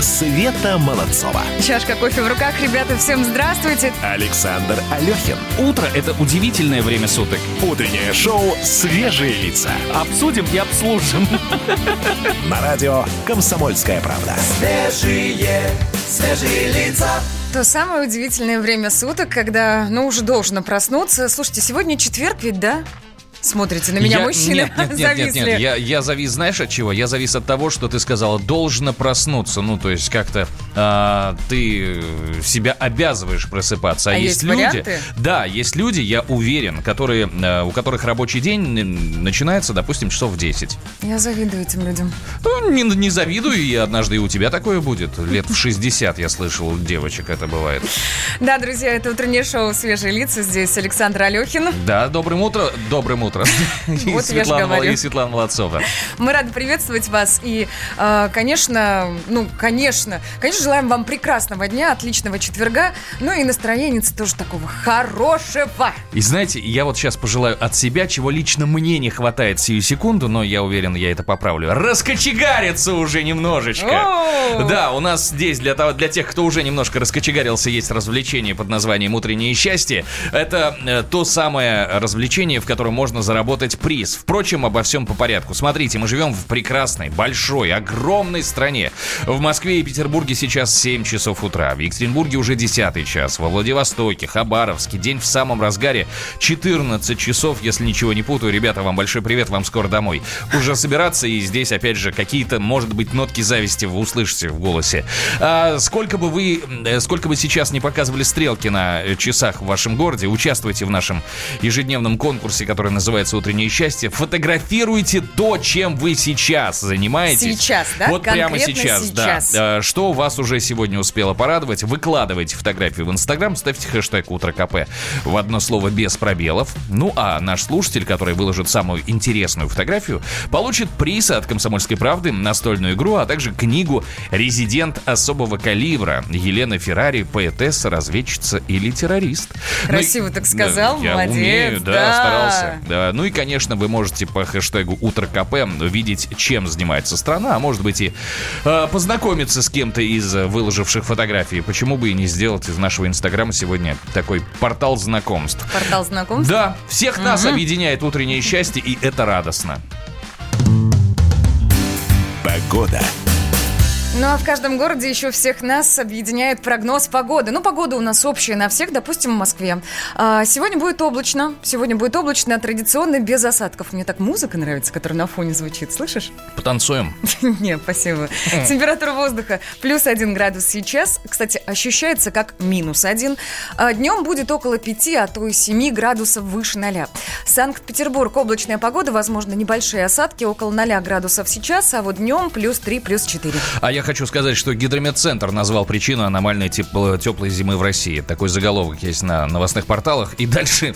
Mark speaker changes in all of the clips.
Speaker 1: Света Молодцова.
Speaker 2: Чашка кофе в руках. Ребята, всем здравствуйте.
Speaker 1: Александр Алехин.
Speaker 3: Утро – это удивительное время суток.
Speaker 1: Утреннее шоу «Свежие лица».
Speaker 3: Обсудим и обслужим.
Speaker 1: На радио «Комсомольская правда».
Speaker 4: Свежие, свежие лица.
Speaker 2: То самое удивительное время суток, когда, ну, уже должно проснуться. Слушайте, сегодня четверг ведь, да? Смотрите на меня,
Speaker 3: Я-
Speaker 2: мужчины,
Speaker 3: Нет, нет, нет, нет, нет. Я, я завис, знаешь, от чего? Я завис от того, что ты сказала, должно проснуться. Ну, то есть как-то а, ты себя обязываешь просыпаться. А,
Speaker 2: А
Speaker 3: есть,
Speaker 2: есть
Speaker 3: люди... Да, есть люди, я уверен, которые, а, у которых рабочий день начинается, допустим, часов в 10.
Speaker 2: Я завидую этим людям.
Speaker 3: Ну, не, не завидую, и однажды и у тебя такое будет. Лет в 60, я слышал, у девочек это бывает.
Speaker 2: Да, друзья, это утреннее шоу «Свежие лица». Здесь Александр Алехин.
Speaker 3: Да, добрым утром. Добрым утром. И
Speaker 2: Вот я ж
Speaker 3: Светлана Мол-
Speaker 2: говорю.
Speaker 3: и Светлана Молодцова.
Speaker 2: Мы рады приветствовать вас. И, э, конечно, ну, конечно, конечно, желаем вам прекрасного дня, отличного четверга. Ну и настроения тоже такого хорошего.
Speaker 3: И знаете, я вот сейчас пожелаю от себя, чего лично мне не хватает сию секунду, но я уверен, я это поправлю. Раскочегариться уже немножечко. Да, у нас здесь для, того, для тех, кто уже немножко раскочегарился, есть развлечение под названием «Утреннее счастье». Это э, то самое развлечение, в котором можно заработать приз. Впрочем, обо всем по порядку. Смотрите, мы живем в прекрасной, большой, огромной стране. В Москве и Петербурге сейчас 7 часов утра. В Екатеринбурге уже 10 час. Во Владивостоке, Хабаровске день в самом разгаре. 14 часов, если ничего не путаю. Ребята, вам большой привет, вам скоро домой. Уже собираться, и здесь, опять же, какие-то, может быть, нотки зависти вы услышите в голосе. А сколько бы вы, э, сколько бы сейчас не показывали стрелки на часах в вашем городе, участвуйте в нашем ежедневном конкурсе, который называется «Утреннее счастье». Фотографируйте то, чем вы сейчас занимаетесь.
Speaker 2: Сейчас, да?
Speaker 3: Вот прямо
Speaker 2: Конкретно
Speaker 3: сейчас,
Speaker 2: сейчас.
Speaker 3: да. Э, Что вас уже сегодня успело порадовать? Выкладывайте фотографии в Инстаграм, ставьте хэштег «Утро КП» в одно слово без пробелов. Ну, а наш слушатель, который выложит самую интересную фотографию, получит приз от «Комсомольской правды», настольную игру, а также книгу «Резидент особого калибра» Елены Феррари, поэтесса, разведчица или террорист.
Speaker 2: Красиво
Speaker 3: Ну
Speaker 2: так сказал,
Speaker 3: да, я
Speaker 2: молодец,
Speaker 3: умею, да,
Speaker 2: да.
Speaker 3: старался. Да, ну и, конечно, вы можете по хэштегу «Утро КП» видеть, чем занимается страна, а может быть и э, познакомиться с кем-то из э, выложивших фотографии. Почему бы и не сделать из нашего Инстаграма сегодня такой портал знакомств?
Speaker 2: Портал знакомств.
Speaker 3: Да, всех нас объединяет утреннее счастье, и это радостно.
Speaker 1: Погода.
Speaker 2: Ну а в каждом городе еще всех нас объединяет прогноз погоды. Ну, погода у нас общая на всех, допустим, в Москве. А, сегодня будет облачно. Сегодня будет облачно, традиционно без осадков. Мне так музыка нравится, которая на фоне звучит. Слышишь?
Speaker 3: Потанцуем.
Speaker 2: Не, спасибо. Температура воздуха плюс один градус сейчас. Кстати, ощущается как минус один. А Днем будет около 5, а то и 7 градусов выше 0. Санкт-Петербург облачная погода, возможно, небольшие осадки, около 0 градусов сейчас, а вот днем плюс 3, плюс 4.
Speaker 3: А я хочу сказать, что Гидрометцентр назвал причину аномальной тепло- теплой зимы в России. Такой заголовок есть на новостных порталах. И дальше...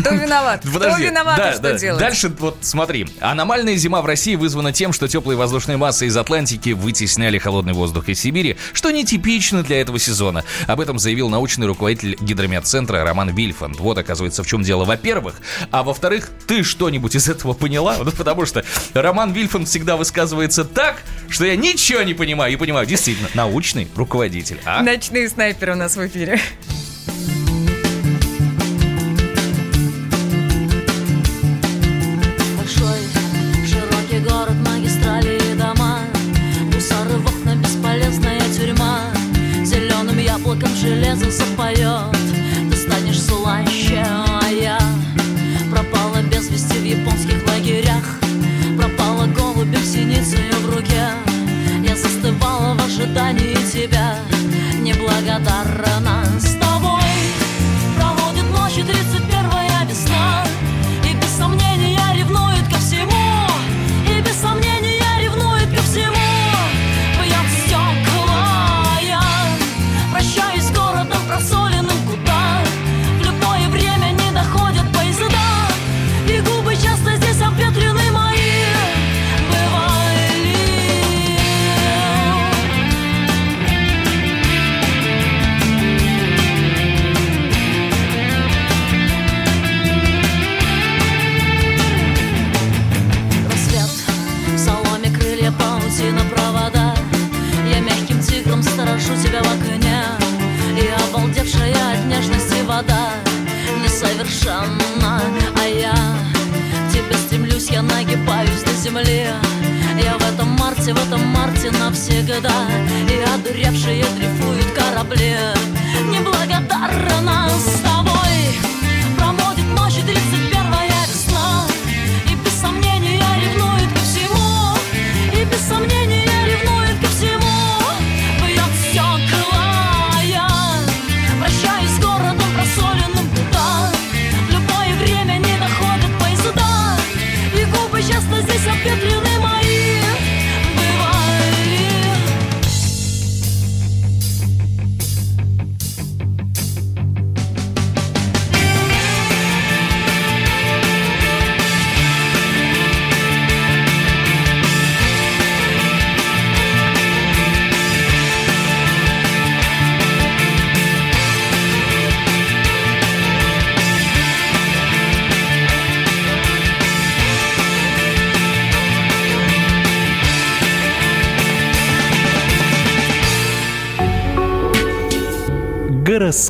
Speaker 2: Кто виноват? Кто
Speaker 3: Подожди.
Speaker 2: виноват
Speaker 3: Да,
Speaker 2: что
Speaker 3: да.
Speaker 2: делать?
Speaker 3: Дальше вот смотри. Аномальная зима в России вызвана тем, что теплые воздушные массы из Атлантики вытесняли холодный воздух из Сибири, что нетипично для этого сезона. Об этом заявил научный руководитель Гидрометцентра Роман Вильфанд. Вот, оказывается, в чем дело, во-первых. А во-вторых, ты что-нибудь из этого поняла? Ну, потому что Роман Вильфанд всегда высказывается так, что я ничего не понимаю. И понимаю, действительно, научный руководитель. А?
Speaker 2: Ночные снайперы у нас в эфире.
Speaker 5: Большой, широкий город, магистрали и дома Мусоры в окна, бесполезная тюрьма Зеленым яблоком железо запоет Ты станешь слаще, а я Пропала без вести в японских лагерях Пропала голубем синицей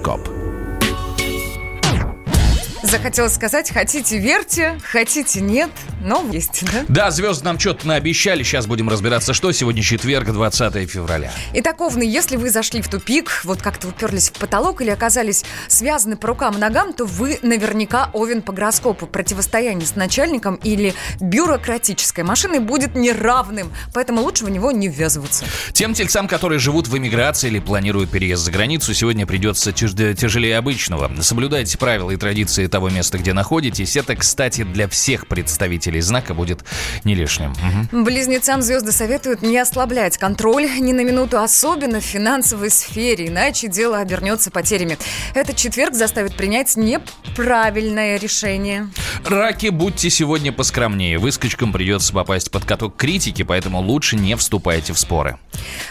Speaker 1: Гороскоп.
Speaker 2: Захотела сказать, хотите верьте, хотите нет, но есть, да?
Speaker 3: Да, звезды нам что-то наобещали. Сейчас будем разбираться, что. Сегодня четверг, 20 февраля.
Speaker 2: Итак, Овны, если вы зашли в тупик, вот как-то уперлись в потолок или оказались связаны по рукам и ногам, то вы наверняка Овен по гороскопу. Противостояние с начальником или бюрократической машиной будет неравным, поэтому лучше в него не ввязываться.
Speaker 3: Тем тельцам, которые живут в эмиграции или планируют переезд за границу, сегодня придется тяж- тяжелее обычного. Соблюдайте правила и традиции того места, где находитесь. Это, кстати, для всех представителей знака будет не лишним. Мгм.
Speaker 2: Близнецам звезды советуют не ослаблять контроль ни на минуту, особенно в финансовой сфере, иначе дело обернется потерями. Этот четверг заставит принять неправильное решение.
Speaker 3: Раки, будьте сегодня поскромнее. Выскочкам придется попасть под каток критики, поэтому лучше не вступайте в споры.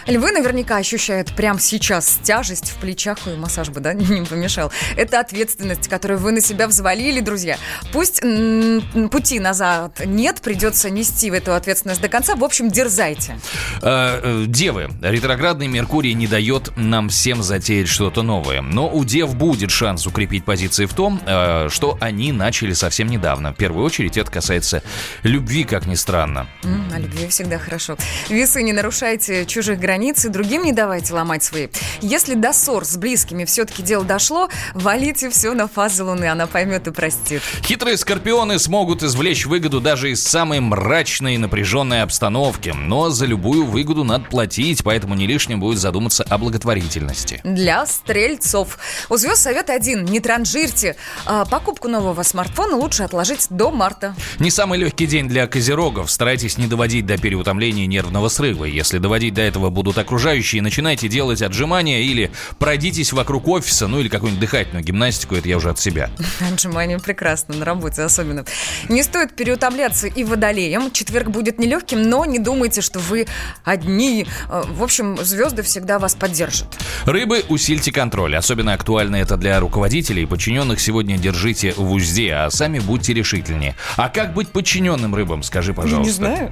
Speaker 2: Львы наверняка ощущают прямо сейчас тяжесть в плечах, и массаж бы, да, не помешал. Это ответственность, которую вы на себя взвалили, друзья. Пусть м, пути назад нет, придется нести в эту ответственность до конца. В общем, дерзайте.
Speaker 3: Э, э, Девы, ретроградный Меркурий не дает нам всем затеять что-то новое. Но у дев будет шанс укрепить позиции в том, э, что они начали совсем недавно. В первую очередь это касается любви, как ни странно.
Speaker 2: О любви всегда хорошо. Весы, не нарушайте чужих границ и другим не давайте ломать свои. Если до ссор с близкими все-таки дело дошло, валите все на фазы Луны, она поймет и простит.
Speaker 3: Хитрые скорпионы смогут извлечь выгоду даже из самой мрачной и напряженной обстановки. Но за любую выгоду надо платить, поэтому не лишним будет задуматься о благотворительности.
Speaker 2: Для стрельцов. У звезд совет один. Не транжирьте. А, покупку нового смартфона лучше отложить до марта.
Speaker 3: Не самый легкий день для козерогов. Старайтесь не доводить до переутомления и нервного срыва. Если доводить до этого будут окружающие, начинайте делать отжимания или пройдитесь вокруг офиса, ну или какую-нибудь дыхательную гимнастику, это я уже от себя.
Speaker 2: Отжимания прекрасно, на работе особенно. Не стоит переутомляться и водолеем. Четверг будет нелегким, но не думайте, что вы одни. Э, В общем, звезды всегда вас поддержат.
Speaker 3: Рыбы, усильте контроль. Особенно актуально это для руководителей и подчиненных. Сегодня держите в узде, а сами будьте решительнее. А как быть подчиненным рыбам, скажи, пожалуйста.
Speaker 2: знаю.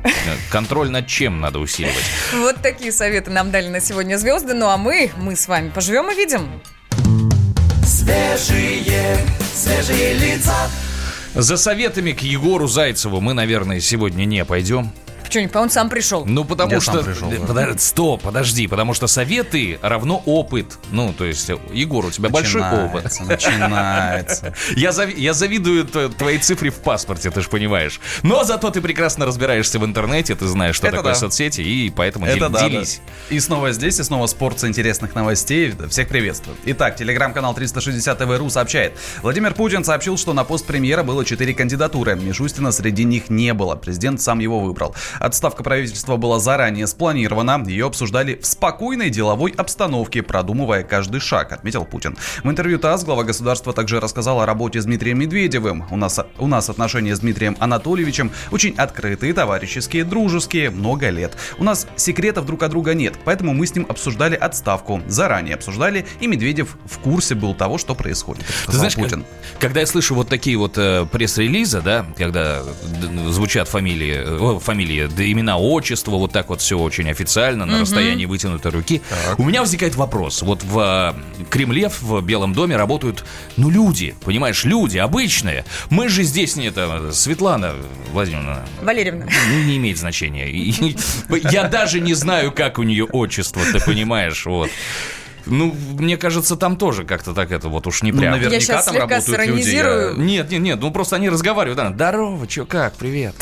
Speaker 3: Контроль над чем надо усиливать?
Speaker 2: Вот такие советы нам дали на сегодня звезды. Ну а мы, мы с вами поживем и видим.
Speaker 4: Свежие, свежие лица.
Speaker 3: За советами к Егору Зайцеву мы, наверное, сегодня не пойдем.
Speaker 2: Что-нибудь, он сам пришел.
Speaker 3: Ну, потому
Speaker 6: Я
Speaker 3: что...
Speaker 6: сам пришел, да.
Speaker 3: Подо- Стоп, подожди, потому что советы равно опыт. Ну, то есть, Егор, у тебя большой опыт.
Speaker 6: Начинается, Начинается.
Speaker 3: Я, зави- я завидую твоей цифре в паспорте, ты же понимаешь. Но зато ты прекрасно разбираешься в интернете, ты знаешь, что
Speaker 6: Это
Speaker 3: такое
Speaker 6: да.
Speaker 3: соцсети, и поэтому
Speaker 6: Это
Speaker 3: дел-
Speaker 6: да,
Speaker 3: делись.
Speaker 6: да. И снова здесь, и снова спорт интересных новостей. Всех приветствую. Итак, телеграм-канал 360 ТВ.ру сообщает. Владимир Путин сообщил, что на пост премьера было четыре кандидатуры. Мишустина среди них не было. Президент сам его выбрал. Отставка правительства была заранее спланирована. Ее обсуждали в спокойной деловой обстановке, продумывая каждый шаг, отметил Путин. В интервью ТАСС глава государства также рассказал о работе с Дмитрием Медведевым. У нас, у нас отношения с Дмитрием Анатольевичем очень открытые, товарищеские, дружеские, много лет. У нас секретов друг от друга нет, поэтому мы с ним обсуждали отставку. Заранее обсуждали, и Медведев в курсе был того, что происходит.
Speaker 3: Ты знаешь,
Speaker 6: Путин.
Speaker 3: когда я слышу вот такие вот э, пресс-релизы, да, когда звучат фамилии, э, о, фамилии да, имена, отчества, вот так вот все очень официально, на расстоянии вытянутой руки. У меня возникает вопрос. Вот в э, Кремле, в Белом доме работают, ну, люди, понимаешь, люди обычные. Мы же здесь не это, Светлана Владимировна,
Speaker 2: Валерьевна.
Speaker 3: ну, не имеет значения. Я даже не знаю, как у нее отчество, ты понимаешь, вот. Ну, мне кажется, там тоже как-то так это вот уж не
Speaker 6: Ну,
Speaker 3: прям.
Speaker 6: наверняка
Speaker 2: щас
Speaker 6: там
Speaker 2: слегка
Speaker 6: работают люди. я-
Speaker 2: сиронизирую.
Speaker 3: Нет, нет, нет, ну просто они разговаривают, да, здорово, чё, как, привет.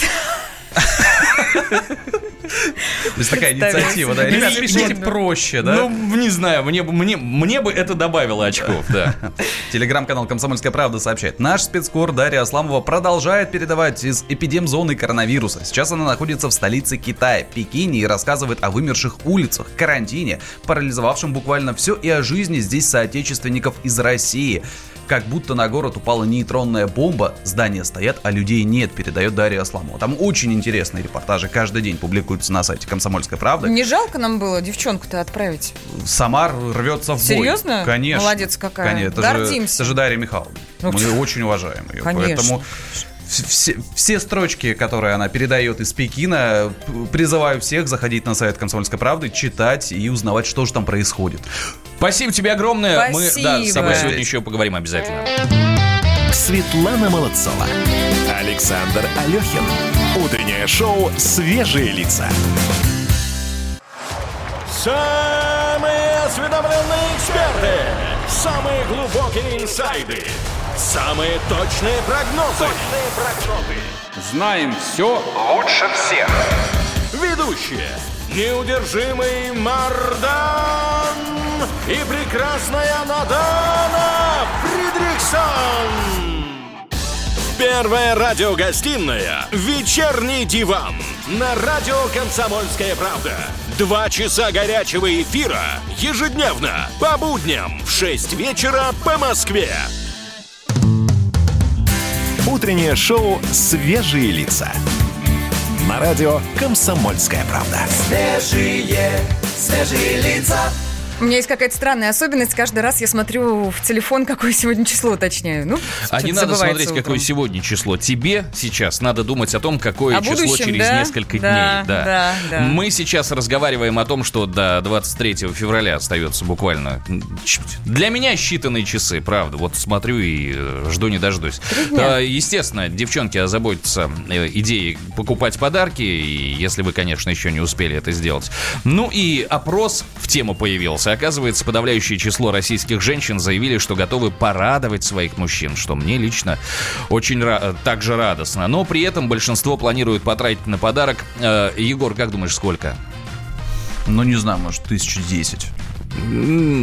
Speaker 6: То есть такая инициатива, да. Ребят,
Speaker 2: Нет,
Speaker 6: пишите
Speaker 2: нет.
Speaker 6: проще, да?
Speaker 3: Ну, не знаю, мне, бы- мне, мне бы это добавило очков, да.
Speaker 6: Телеграм-канал «Комсомольская правда» сообщает. Наш спецкор Дарья Асламова продолжает передавать из эпидемзоны коронавируса. Сейчас она находится в столице Китая, Пекине, и рассказывает о вымерших улицах, карантине, парализовавшем буквально все, и о жизни здесь соотечественников из России. Как будто на город упала нейтронная бомба, здания стоят, а людей нет, передает Дарья Асламова. Там очень интересные репортажи каждый день публикуются на сайте «Комсомольской правды».
Speaker 2: Не жалко нам было девчонку-то отправить?
Speaker 6: Самар рвется в бой.
Speaker 2: Серьезно?
Speaker 6: Конечно.
Speaker 2: Молодец какая.
Speaker 6: Конечно. Это же,
Speaker 2: Гордимся.
Speaker 6: это же Дарья Михайловна.
Speaker 2: Ну,
Speaker 6: Мы очень уважаем ее.
Speaker 2: Конечно.
Speaker 6: Поэтому все, все строчки, которые она передает из Пекина, призываю всех заходить на сайт «Комсомольской правды», читать и узнавать, что же там происходит.
Speaker 3: Спасибо тебе огромное. Мы, да, с тобой
Speaker 2: Спасибо.
Speaker 3: сегодня еще поговорим обязательно.
Speaker 1: Светлана Молодцова. Александр Алехин. Утреннее шоу «Свежие лица».
Speaker 7: Самые осведомленные эксперты, самые глубокие инсайды, самые точные прогнозы. Точные прогнозы.
Speaker 8: Знаем все лучше всех.
Speaker 7: Ведущие. Неудержимый Мардан и прекрасная Надана Фридриксон. Первая радиогостинная «Вечерний диван» на радио «Комсомольская правда». Два часа горячего эфира ежедневно по будням в 6 вечера по Москве.
Speaker 1: Утреннее шоу «Свежие лица». На радио «Комсомольская правда».
Speaker 4: Свежие, свежие лица.
Speaker 2: У меня есть какая-то странная особенность. Каждый раз я смотрю в телефон, какое сегодня число уточняю. Ну,
Speaker 3: А не надо смотреть, какое
Speaker 2: утром.
Speaker 3: сегодня число. Тебе сейчас надо думать о том, какое
Speaker 2: О
Speaker 3: число
Speaker 2: будущем,
Speaker 3: через
Speaker 2: да?
Speaker 3: несколько
Speaker 2: Да,
Speaker 3: дней.
Speaker 2: да, да.
Speaker 3: Мы сейчас разговариваем о том, что до 23 февраля остается буквально для меня считанные часы, правда. Вот смотрю и э, жду не дождусь. А, Естественно, девчонки озаботятся э, идеей покупать подарки, если вы, конечно, еще не успели это сделать. Ну и опрос тему появился. Оказывается, подавляющее число российских женщин заявили, что готовы порадовать своих мужчин, что мне лично очень ра- также радостно. Но при этом большинство планирует потратить на подарок. Э, Егор, как думаешь, сколько?
Speaker 6: Ну, не знаю, может, тысяч десять.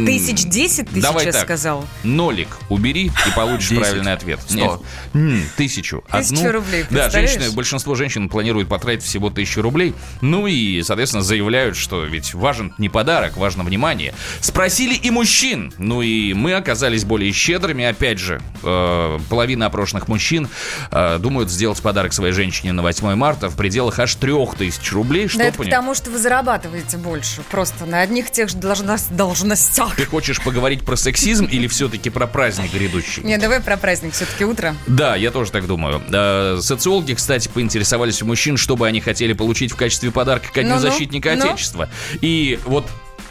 Speaker 2: Тысяч десять ты
Speaker 3: Давай
Speaker 2: сейчас
Speaker 3: так.
Speaker 2: сказал?
Speaker 3: Нолик убери и получишь правильный ответ.
Speaker 6: Сто.
Speaker 3: Нет. М, Тысячу.
Speaker 2: Тысячу
Speaker 3: Одну.
Speaker 2: рублей,
Speaker 3: Да,
Speaker 2: представляешь?
Speaker 3: женщины, большинство женщин планируют потратить всего тысячу рублей. Ну и, соответственно, заявляют, что ведь важен не подарок, важно внимание. Спросили и мужчин. Ну и мы оказались более щедрыми. Опять же, э, половина опрошенных мужчин э, думают сделать подарок своей женщине на 8 марта в пределах аж 3000 рублей. Что
Speaker 2: да это
Speaker 3: пони-
Speaker 2: потому, что вы зарабатываете больше. Просто на одних тех же должност- должностях.
Speaker 3: Ты хочешь поговорить про сексизм или все-таки про праздник грядущий?
Speaker 2: Не, давай про праздник все-таки утро.
Speaker 3: Да, я тоже так думаю. Социологи, кстати, поинтересовались у мужчин, что бы они хотели получить в качестве подарка ко Дню защитника
Speaker 2: ну.
Speaker 3: Отечества. И вот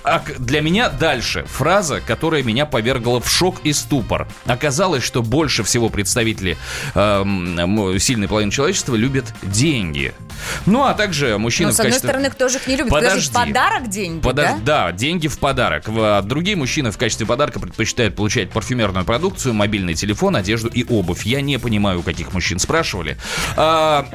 Speaker 3: а для меня дальше фраза, которая меня повергла в шок и ступор. Оказалось, что больше всего представители м, сильной половины человечества любят деньги. Ну, а также мужчины
Speaker 2: Но,
Speaker 3: в
Speaker 2: с одной
Speaker 3: качестве...
Speaker 2: стороны, кто же их не любит? Подожди,
Speaker 3: Подожди.
Speaker 2: подарок деньги,
Speaker 3: Подож-
Speaker 2: да?
Speaker 3: да, деньги в подарок. А другие мужчины в качестве подарка предпочитают получать парфюмерную продукцию, мобильный телефон, одежду и обувь. Я не понимаю, у каких мужчин спрашивали. А,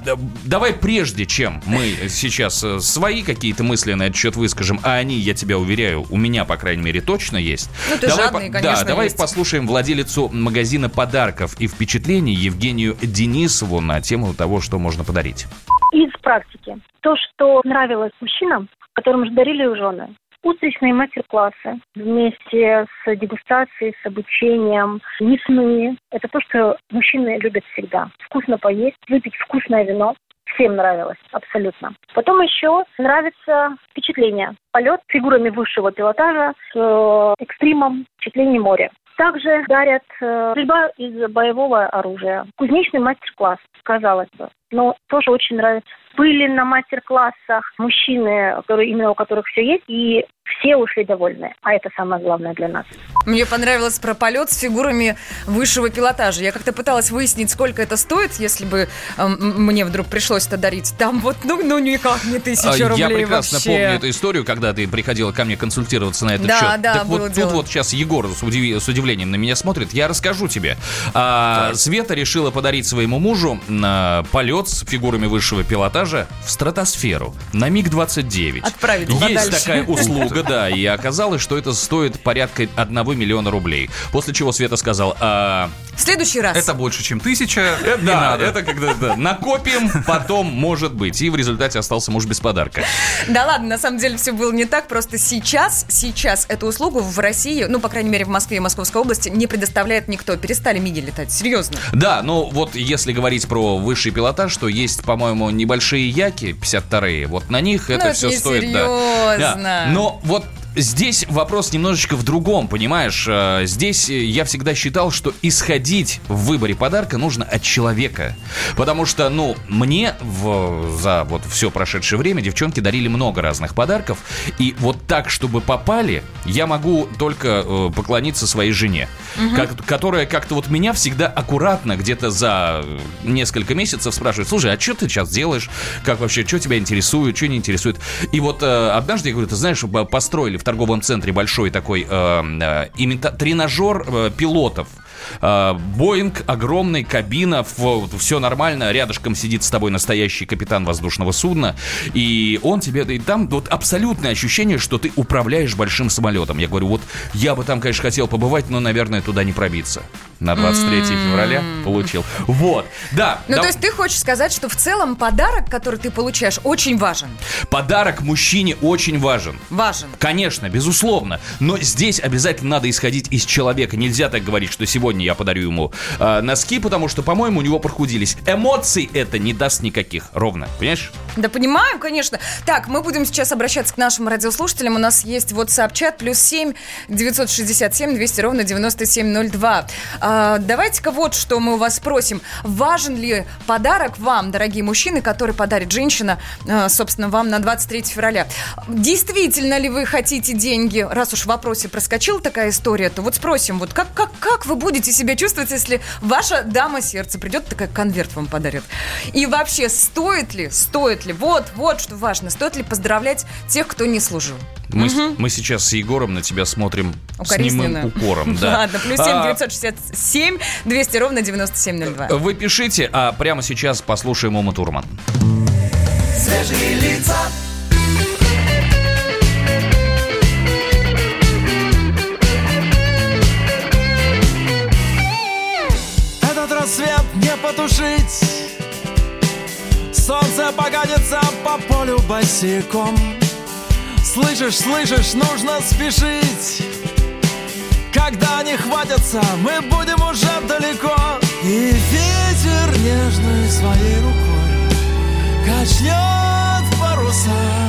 Speaker 3: давай прежде, чем мы сейчас э, свои какие-то мысли на этот счет выскажем, а они, я тебя уверяю, у меня, по крайней мере, точно есть.
Speaker 2: Ну, ты
Speaker 3: давай
Speaker 2: жадный,
Speaker 3: по-
Speaker 2: конечно,
Speaker 3: Да, давай
Speaker 2: есть.
Speaker 3: послушаем владелицу магазина подарков и впечатлений Евгению Денисову на тему того, что можно подарить.
Speaker 9: из практики. То, что нравилось мужчинам, которым же дарили жены. Утречные мастер-классы вместе с дегустацией, с обучением, мясные. Это то, что мужчины любят всегда. Вкусно поесть, выпить вкусное вино. Всем нравилось, абсолютно. Потом еще нравится впечатление. Полет фигурами высшего пилотажа с э, экстримом впечатлений моря. Также дарят э, стрельба из боевого оружия. Кузнечный мастер-класс, казалось бы. Но тоже очень нравится. Были на мастер-классах мужчины, которые, именно у которых все есть, и все ушли довольны. А это самое главное для нас.
Speaker 2: Мне понравилось про полет с фигурами высшего пилотажа. Я как-то пыталась выяснить, сколько это стоит, если бы эм, мне вдруг пришлось это дарить. Там вот, ну, ну никак не тысяча
Speaker 3: А,
Speaker 2: рублей
Speaker 3: Я прекрасно
Speaker 2: вообще.
Speaker 3: помню эту историю, когда ты приходила ко мне консультироваться на этот
Speaker 2: Да,
Speaker 3: счет.
Speaker 2: да,
Speaker 3: так
Speaker 2: было
Speaker 3: вот тут
Speaker 2: дело.
Speaker 3: вот сейчас Егор с, удиви- с удивлением на меня смотрит. Я расскажу тебе. А, Света решила подарить своему мужу на полет с фигурами высшего пилотажа в стратосферу на МиГ-29.
Speaker 2: Отправить
Speaker 3: Есть
Speaker 2: подальше.
Speaker 3: такая услуга, да, и оказалось, что это стоит порядка 1 миллиона рублей. После чего Света сказал, а,
Speaker 2: В следующий раз.
Speaker 6: Это больше, чем тысяча.
Speaker 3: э,
Speaker 6: Не
Speaker 3: да,
Speaker 6: надо.
Speaker 3: это когда да, накопим, потом может быть. И в результате остался муж без подарка.
Speaker 2: Да ладно, на самом деле все было не так. Просто сейчас, сейчас эту услугу в России, ну, по крайней мере, в Москве и Московской области, не предоставляет никто. Перестали миги летать. Серьезно.
Speaker 3: Да, ну вот если говорить про высший пилотаж, то есть, по-моему, небольшие яки 52-е. Вот на них это
Speaker 2: Ну, это
Speaker 3: все
Speaker 2: не
Speaker 3: стоит. да.
Speaker 2: серьезно.
Speaker 3: Да. Но вот Здесь вопрос немножечко в другом, понимаешь? Э, Здесь я всегда считал, что исходить в выборе подарка нужно от человека. Потому что, ну, мне в, за вот все прошедшее время девчонки дарили много разных подарков. И вот так, чтобы попали, я могу только э, поклониться своей жене. как- которая как-то вот меня всегда аккуратно где-то за несколько месяцев спрашивает, слушай, а что ты сейчас делаешь? Как вообще, что тебя интересует, что не интересует? И вот э, однажды я говорю, ты знаешь, построили в торговом центре большой такой э, э, имита- тренажер э, пилотов. Э, Боинг, огромный, кабина, все нормально, рядышком сидит с тобой настоящий капитан воздушного судна, и он тебе, и там вот абсолютное ощущение, что ты управляешь большим самолетом. Я говорю, вот я бы там, конечно, хотел побывать, но, наверное, туда не пробиться. На 23 февраля получил. Вот, да.
Speaker 2: Ну,
Speaker 3: да,
Speaker 2: то есть ты хочешь сказать, что в целом подарок, который ты получаешь, очень важен.
Speaker 3: Подарок мужчине очень важен.
Speaker 2: Важен.
Speaker 3: Конечно, безусловно. Но здесь обязательно надо исходить из человека. Нельзя так говорить, что сегодня я подарю ему э, носки, потому что, по-моему, у него прохудились. Эмоций это не даст никаких. Ровно. Понимаешь?
Speaker 2: Да понимаю, конечно. Так, мы будем сейчас обращаться к нашим радиослушателям. У нас есть WhatsApp-чат плюс 7 967 200 ровно 9702. А, давайте-ка вот что мы у вас спросим. Важен ли подарок вам, дорогие мужчины, который подарит женщина, а, собственно, вам на 23 февраля? Действительно ли вы хотите деньги? Раз уж в вопросе проскочила такая история, то вот спросим, вот как, как, как вы будете себя чувствовать, если ваша дама сердца придет, такая конверт вам подарит? И вообще, стоит ли, стоит ли, вот, вот что важно, стоит ли поздравлять тех, кто не служил?
Speaker 3: Мы, с- мы сейчас с Егором на тебя смотрим с немым укором. Да.
Speaker 2: Ладно, плюс 7
Speaker 3: А,
Speaker 2: 967 200 ровно 9702.
Speaker 3: Вы пишите, а прямо сейчас послушаем Ума Турман.
Speaker 10: Свежие лица,
Speaker 4: Этот рассвет не потушить Солнце погонится по полю босиком. Слышишь, слышишь, нужно спешить. Когда не хватятся, мы будем уже далеко. И ветер нежной своей рукой Качнет паруса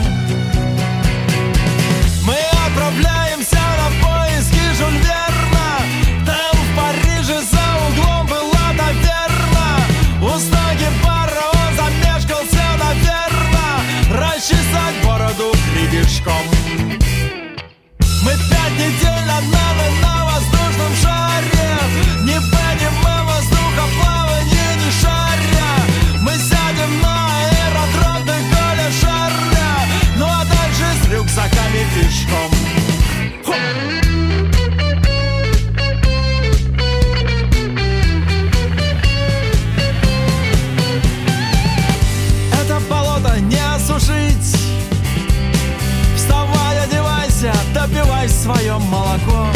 Speaker 4: свое молоко.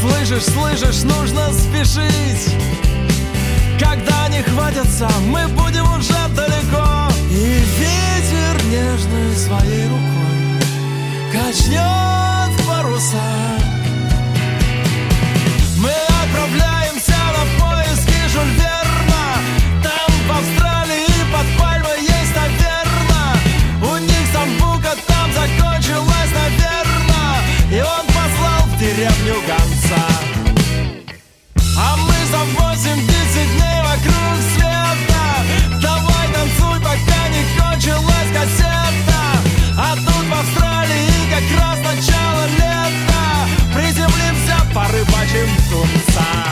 Speaker 4: Слышишь, слышишь, нужно спешить. Когда не хватятся, мы будем уже далеко. И ветер нежной своей рукой Качнет паруса деревню конца А мы за 80 дней вокруг света. Давай танцуй, пока не кончилась кассета. А тут в Австралии как раз начало лета. Приземлимся, порыбачим тунца.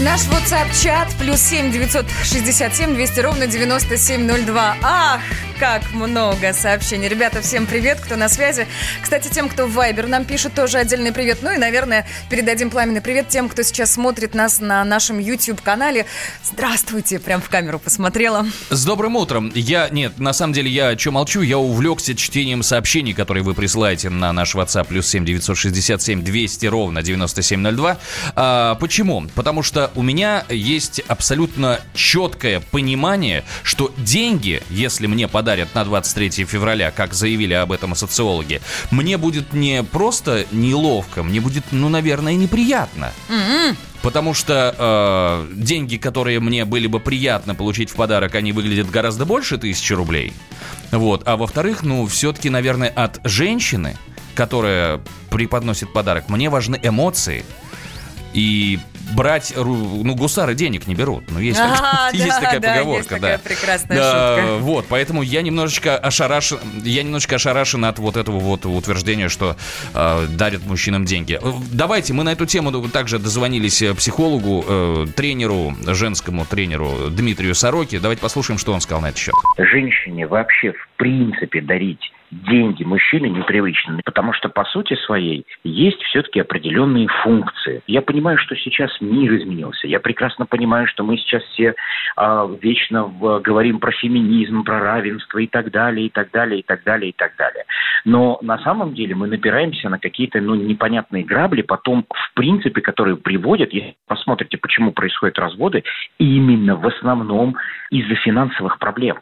Speaker 2: Наш WhatsApp-чат плюс 7 967 200 ровно 9702. Ах, как много сообщений. Ребята, всем привет, кто на связи. Кстати, тем, кто в Viber нам пишет, тоже отдельный привет. Ну и, наверное, передадим пламенный привет тем, кто сейчас смотрит нас на нашем YouTube-канале. Здравствуйте, прям в камеру посмотрела.
Speaker 3: С добрым утром. Я, нет, на самом деле, я что молчу, я увлекся чтением сообщений, которые вы присылаете на наш WhatsApp плюс 7 967 200 ровно 9702. А, почему? Потому что у меня есть абсолютно четкое понимание, что деньги, если мне подарят на 23 февраля, как заявили об этом социологи, мне будет не просто неловко, мне будет, ну, наверное, неприятно.
Speaker 2: М-м.
Speaker 3: Потому что э, деньги, которые мне были бы приятно получить в подарок, они выглядят гораздо больше тысячи рублей. Вот. А во-вторых, ну, все-таки, наверное, от женщины, которая преподносит подарок, мне важны эмоции. И брать, ну, гусары денег не берут. Ну, есть, так-
Speaker 2: А,
Speaker 3: есть
Speaker 2: да,
Speaker 3: такая
Speaker 2: да,
Speaker 3: поговорка,
Speaker 2: есть такая
Speaker 3: да.
Speaker 2: прекрасная
Speaker 3: Да,
Speaker 2: шутка.
Speaker 3: Вот, поэтому я немножечко ошарашен, я немножечко ошарашен от вот этого вот утверждения, что э, дарят мужчинам деньги. Э, Давайте, мы на эту тему также дозвонились э, психологу, э, тренеру, женскому тренеру Дмитрию Сороке. Давайте послушаем, что он сказал на этот счет.
Speaker 11: женщине вообще в принципе дарить деньги мужчине непривычно, потому что по сути своей есть все-таки определенные функции. Я понимаю, что сейчас мир изменился. Я прекрасно понимаю, что мы сейчас все а, вечно в- говорим про феминизм, про равенство и так далее, и так далее, и так далее, и так далее. Но на самом деле мы напираемся на какие-то ну, непонятные грабли, потом, в принципе, которые приводят, если посмотрите, почему происходят разводы, именно в основном из-за финансовых проблем.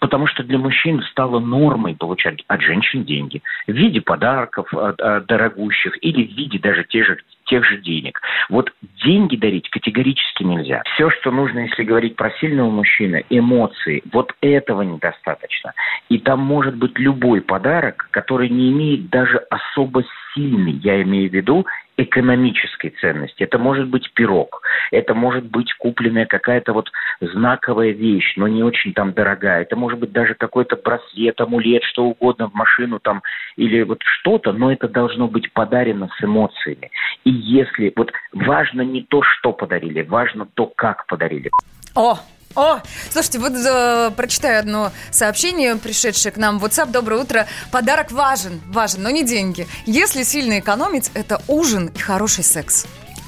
Speaker 11: Потому что для мужчин стало нормой получать от женщин деньги в виде подарков э, э, дорогущих или в виде даже тех же, тех же денег. Вот деньги дарить категорически нельзя. Все, что нужно, если говорить про сильного мужчину, эмоции, вот этого недостаточно. И там может быть любой подарок, который не имеет даже особо сильной, я имею в виду, экономической ценности. Это может быть пирог, это может быть купленная какая-то вот знаковая вещь, но не очень там дорогая. Это может быть даже какой-то браслет, амулет, что угодно в машину там или вот что-то, но это должно быть подарено с эмоциями. И если вот важно не то, что подарили, важно то, как подарили.
Speaker 2: О, о, слушайте, вот э, прочитаю одно сообщение, пришедшее к нам в WhatsApp. Доброе утро. Подарок важен, важен, но не деньги. Если сильно экономить, это ужин и хороший секс.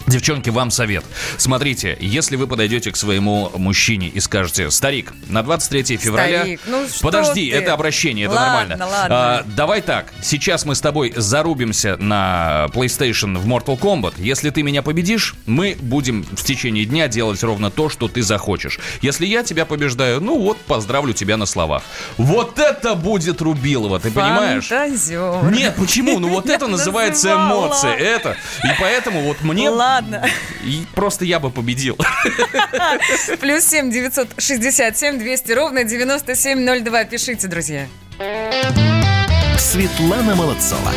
Speaker 3: Девчонки, вам совет. Смотрите, если вы подойдете к своему мужчине и скажете, старик, на 23 февраля...
Speaker 2: Старик, ну что
Speaker 3: Подожди,
Speaker 2: ты?
Speaker 3: это обращение, это
Speaker 2: Ладно,
Speaker 3: нормально.
Speaker 2: ладно.
Speaker 3: А, давай так, сейчас мы с тобой зарубимся на PlayStation в Mortal Kombat. Если ты меня победишь, мы будем в течение дня делать ровно то, что ты захочешь. Если я тебя побеждаю, ну вот, поздравлю тебя на словах. Вот это будет Рубилова, ты понимаешь?
Speaker 2: Фантазер.
Speaker 3: Нет, почему? Ну вот это называется эмоции. Это. И поэтому вот мне...
Speaker 2: Ладно.
Speaker 3: И просто я бы победил.
Speaker 2: Плюс семь девятьсот шестьдесят семь двести ровно девяносто семь ноль два. Пишите, друзья.
Speaker 1: Светлана Молодцова.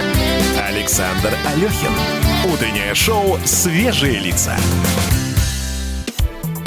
Speaker 1: Александр Алехин. Утреннее шоу «Свежие лица».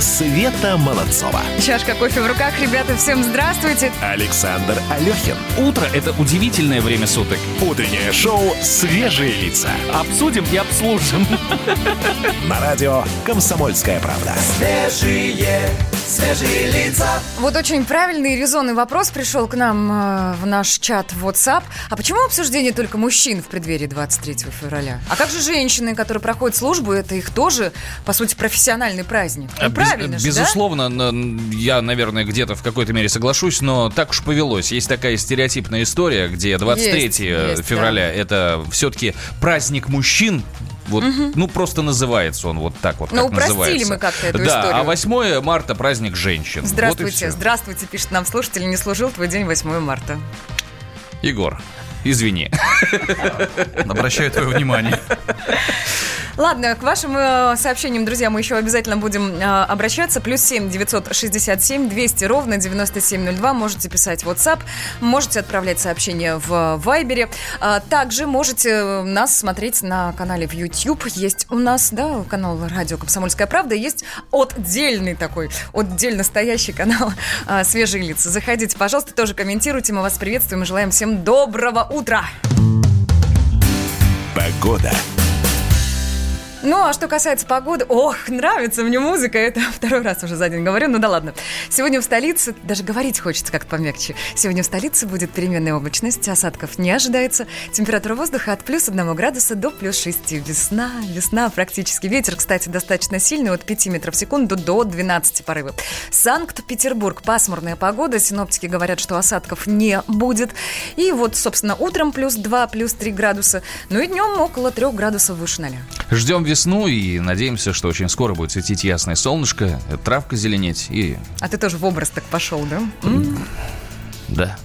Speaker 1: Света Молодцова.
Speaker 2: Чашка кофе в руках. Ребята, всем здравствуйте.
Speaker 1: Александр Алехин.
Speaker 3: Утро – это удивительное время суток.
Speaker 1: Утреннее шоу «Свежие лица».
Speaker 3: Обсудим и обслужим.
Speaker 1: На радио «Комсомольская правда».
Speaker 4: Свежие, свежие лица.
Speaker 2: Вот очень правильный и резонный вопрос пришел к нам э, в наш чат в WhatsApp. А почему обсуждение только мужчин в преддверии 23 февраля? А как же женщины, которые проходят службу? Это их тоже, по сути, профессиональный праздник.
Speaker 3: А Без-
Speaker 2: правильно же, да?
Speaker 3: Безусловно, н- я, наверное, где-то в какой-то мере соглашусь, но так уж повелось. Есть такая стереотипная история, где 23
Speaker 2: Есть, есть,
Speaker 3: февраля это все-таки праздник мужчин. Вот,
Speaker 2: Мгм.
Speaker 3: ну, просто называется он вот так вот,
Speaker 2: Ну, упростили
Speaker 3: называется.
Speaker 2: мы как-то эту
Speaker 3: да,
Speaker 2: историю.
Speaker 3: а 8 марта праздник женщин. Вот
Speaker 2: Здравствуйте,
Speaker 3: всё.
Speaker 2: здравствуйте, пишет нам слушатель. Не служил твой день 8 марта.
Speaker 3: Егор, извини.
Speaker 6: Обращаю твое внимание.
Speaker 2: Ладно, к вашим э, сообщениям, друзья, мы еще обязательно будем э, обращаться. Плюс 7 967 200 ровно 9702. Можете писать в WhatsApp, можете отправлять сообщения в Вайбере. А также можете э, нас смотреть на канале в YouTube. Есть у нас, да, канал Радио Комсомольская правда. Есть отдельный такой, отдельно стоящий канал э, Свежие лица. Заходите, пожалуйста, тоже комментируйте. Мы вас приветствуем и желаем всем доброго утра.
Speaker 1: Погода.
Speaker 2: Ну, а что касается погоды, ох, нравится мне музыка, это второй раз уже за день говорю, ну да ладно. Сегодня в столице, даже говорить хочется как-то помягче, сегодня в столице будет переменная облачность, осадков не ожидается, температура воздуха от плюс 1 градуса до плюс 6. Весна, весна практически. Ветер, кстати, достаточно сильный, от 5 метров в секунду до 12 порывов. Санкт-Петербург, пасмурная погода, синоптики говорят, что осадков не будет. И вот, собственно, утром плюс 2, плюс 3 градуса, ну и днем около 3 градусов выше ноля.
Speaker 3: Ждем весну и надеемся, что очень скоро будет светить ясное солнышко, травка зеленеть и...
Speaker 2: А ты тоже в образ так пошел, да?
Speaker 3: Да.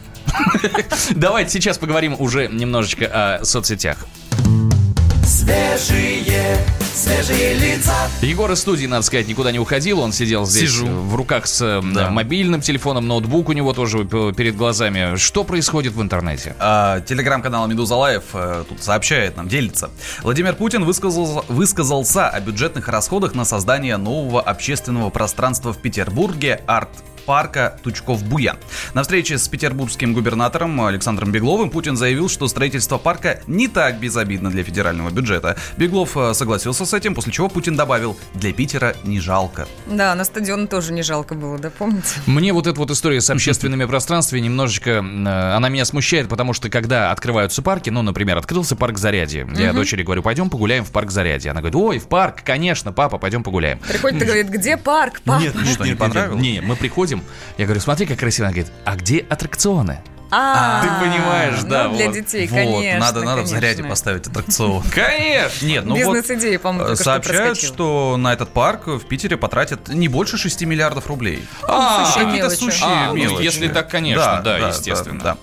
Speaker 3: Давайте сейчас поговорим уже немножечко о соцсетях.
Speaker 4: Свежие, свежие лица.
Speaker 3: Егор из студии, надо сказать, никуда не уходил. Он сидел здесь
Speaker 6: Сижу.
Speaker 3: в руках с э, мобильным телефоном, ноутбук у него тоже перед глазами. Что происходит в интернете?
Speaker 6: А, Телеграм-канал Медуза Live э, тут сообщает нам, делится. Владимир Путин высказал- высказался о бюджетных расходах на создание нового общественного пространства в Петербурге арт парка Тучков-Буян. На встрече с петербургским губернатором Александром Бегловым Путин заявил, что строительство парка не так безобидно для федерального бюджета. Беглов э, согласился с этим, после чего Путин добавил, для Питера не жалко.
Speaker 2: Да, на стадион тоже не жалко было, да, помните?
Speaker 3: Мне вот эта вот история с общественными пространствами немножечко, э, она меня смущает, потому что когда открываются парки, ну, например, открылся парк Зарядье, я дочери говорю, пойдем погуляем в парк Зарядье. Она говорит, ой, в парк, конечно, папа, пойдем погуляем.
Speaker 2: Приходит и говорит, где парк, папа?
Speaker 3: Нет, что, не понравилось? Не, мы приходим, я говорю, смотри, как красиво. Она говорит, а где аттракционы?
Speaker 2: А,
Speaker 3: Ты понимаешь, да,
Speaker 2: ну, для
Speaker 3: вот.
Speaker 2: детей,
Speaker 6: Вот,
Speaker 2: конечно.
Speaker 6: надо, надо в заряде поставить аттракцион.
Speaker 3: Конечно!
Speaker 6: Нет, ну вот
Speaker 2: Бизнес-идея, по-моему,
Speaker 6: сообщают, что на этот парк в Питере потратят не больше 6 миллиардов рублей.
Speaker 3: А,
Speaker 6: какие-то сущие
Speaker 3: А, ну,
Speaker 6: мелочи.
Speaker 3: если так, конечно, да, естественно.
Speaker 6: да.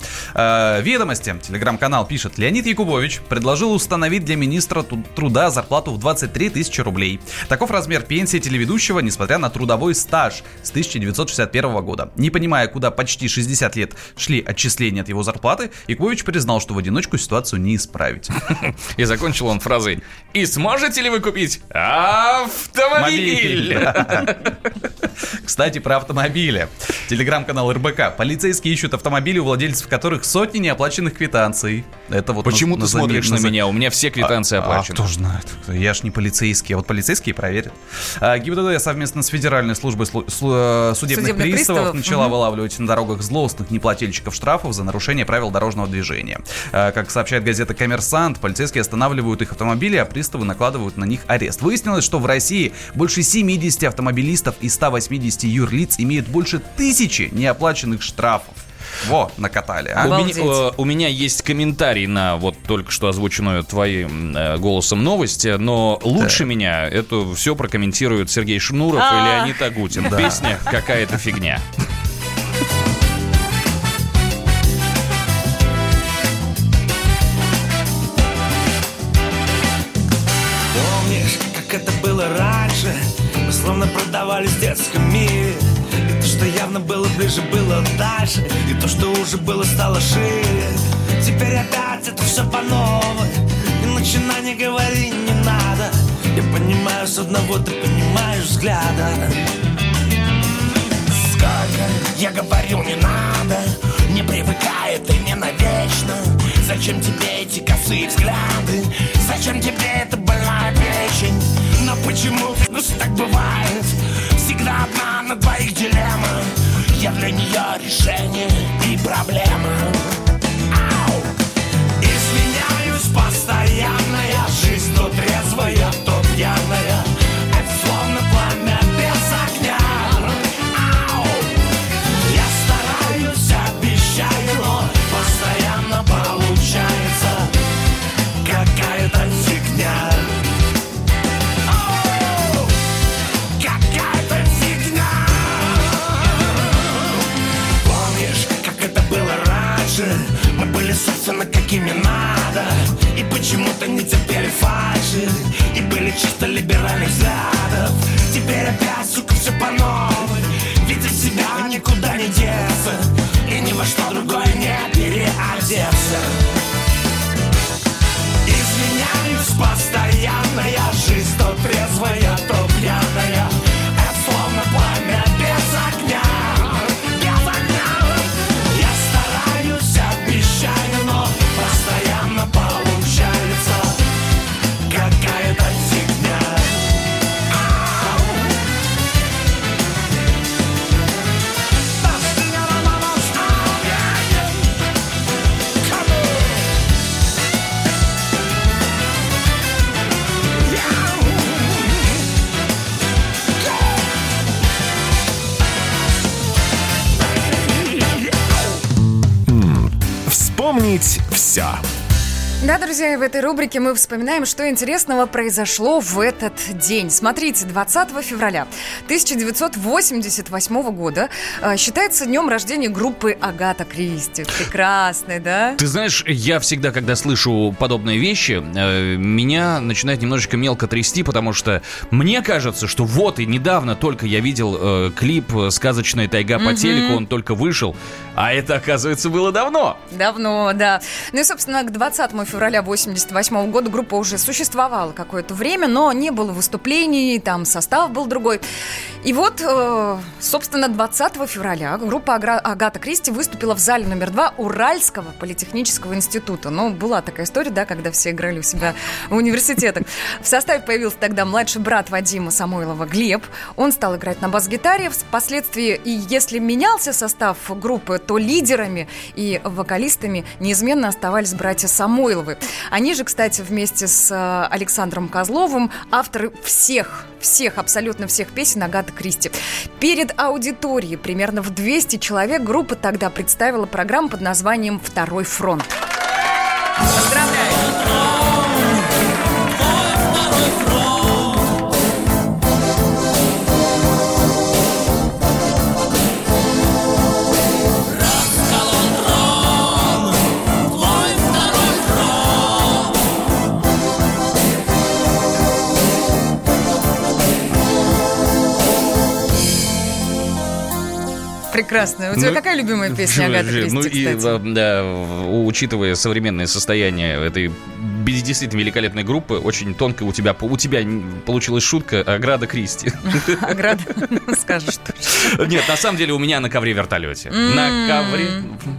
Speaker 6: Э, Ведомости, телеграм-канал пишет, Леонид Якубович предложил установить для министра труда зарплату в 23 тысячи рублей. Таков размер пенсии телеведущего, несмотря на трудовой стаж с 1961 года. Не понимая, куда почти 60 лет шли отчисления от его зарплаты, Якубович признал, что в одиночку ситуацию не исправить.
Speaker 3: И закончил он фразой «И сможете ли вы купить автомобиль?»
Speaker 6: Кстати, про автомобили. Телеграм-канал РБК. Полицейские ищут автомобили, у владельцев которых сотни неоплаченных квитанций. Это вот
Speaker 3: Почему
Speaker 6: на-
Speaker 3: ты
Speaker 6: на-
Speaker 3: смотришь на меня? У меня все квитанции
Speaker 6: А-
Speaker 3: оплачены.
Speaker 6: А кто знает? Я ж не полицейский. А вот полицейские проверят. А, ГИБДД совместно с Федеральной службой слу- слу- э, судебных
Speaker 2: Судебных
Speaker 6: приставов,
Speaker 2: приставов,
Speaker 6: начала вылавливать на дорогах злостных неплательщиков штрафов за нарушение правил дорожного движения. А, Как сообщает газета «Коммерсант», полицейские останавливают их автомобили, а приставы накладывают на них арест. Выяснилось, что в России больше 70 автомобилистов и 180 юрлиц имеют больше тысячи неоплаченных штрафов. Во, накатали, а?
Speaker 3: У меня, э, у меня есть комментарий на вот только что озвученную твоим э, голосом новость, э, но лучше меня это все прокомментируют Сергей Шнуров и
Speaker 2: А.
Speaker 3: Леонид Агутин. Песня какая-то фигня.
Speaker 12: Дальше. И то, что уже было, стало шире. Теперь опять это все по новой. И начинай, не говори, не надо. Я понимаю с одного, ты понимаешь взгляда. Сколько я говорю, не надо. Не привыкай, это не навечно. Зачем тебе эти косые взгляды? Зачем тебе эта больная печень? Но почему ну, так бывает? Всегда одна на двоих дилемма Я для нее решение и проблема Ау! Постоянно Я жизнь то собственно, какими надо. И почему-то не терпели фальши И были чисто либеральных взглядов. Теперь опять, сука, все по новой. Видя себя никуда не деться И ни во что другое
Speaker 1: Вспомнить все.
Speaker 2: Да, друзья, и в этой рубрике мы вспоминаем, что интересного произошло в этот день. Смотрите, 20 февраля 1988 года э, считается днем рождения группы Агата Кристи. Прекрасный, да?
Speaker 3: Ты знаешь, я всегда, когда слышу подобные вещи, э, меня начинает немножечко мелко трясти, потому что мне кажется, что вот и недавно только я видел э, клип «Сказочная тайга» по телеку, он только вышел, а это, оказывается, было давно.
Speaker 2: Давно, да. Ну и, собственно, к 20 февраля 88 года группа уже существовала какое-то время, но не было выступлений, там состав был другой. И вот, э, собственно, 20 февраля группа Агата Кристи выступила в зале номер два Уральского политехнического института. Ну, была такая история, да, когда все играли у себя в университетах. В составе появился тогда младший брат Вадима Самойлова Глеб. Он стал играть на бас-гитаре. Впоследствии, и если менялся состав группы, то лидерами и вокалистами неизменно оставались братья Самойловы. Они же, кстати, вместе с э, Александром Козловым авторы всех, всех, абсолютно всех песен Агаты Кристи. Перед аудиторией примерно в 200 человек группа тогда представила программу под названием «Второй фронт». Прекрасная. У тебя
Speaker 3: Ну,
Speaker 2: какая любимая песня Агаты Кристи,
Speaker 3: Ну и, да, да, учитывая современное состояние этой без- действительно великолепной группы, очень тонко у тебя, у тебя получилась шутка Аграда Кристи.
Speaker 2: Ограда, скажешь точно.
Speaker 3: Нет, на самом деле у меня на ковре вертолете. На ковре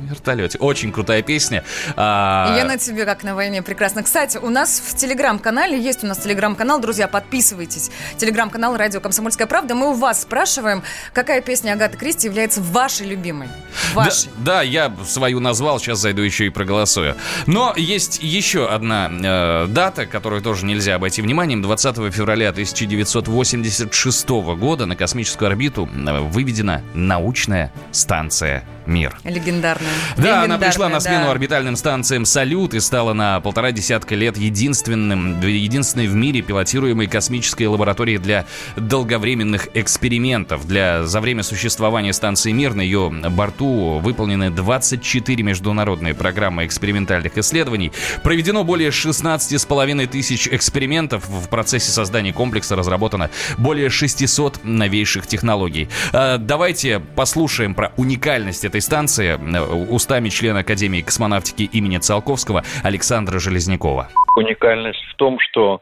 Speaker 3: вертолете. Очень крутая песня. А,
Speaker 2: Я на тебе как на войне прекрасно. Кстати, у нас в телеграм-канале, есть у нас телеграм-канал, друзья, подписывайтесь. Телеграм-канал «Радио Комсомольская правда». Мы у вас спрашиваем, какая песня Агаты Кристи является вашей любимой. Вашей.
Speaker 3: Да, да, я свою назвал, сейчас зайду еще и проголосую. Но есть еще одна э, дата, которую тоже нельзя обойти вниманием. 20 февраля 1986 года на космическую орбиту э, выведена научная станция «Мир».
Speaker 2: Легендарная.
Speaker 3: Да, она пришла на смену
Speaker 2: да.
Speaker 3: орбитальным станциям «Салют» и стала на полтора десятка лет единственным, единственной в мире пилотируемой космической лабораторией для долговременных экспериментов. Для, за время существования станции «Мир» на ее борту выполнены 24 международные программы экспериментальных исследований. Проведено более 16,5 тысяч экспериментов. В процессе создания комплекса разработано более 600 новейших технологий. А, Давайте послушаем про уникальность этой станции э, устами члена Академии космонавтики имени Циолковского Александра Железнякова.
Speaker 13: Уникальность в том, что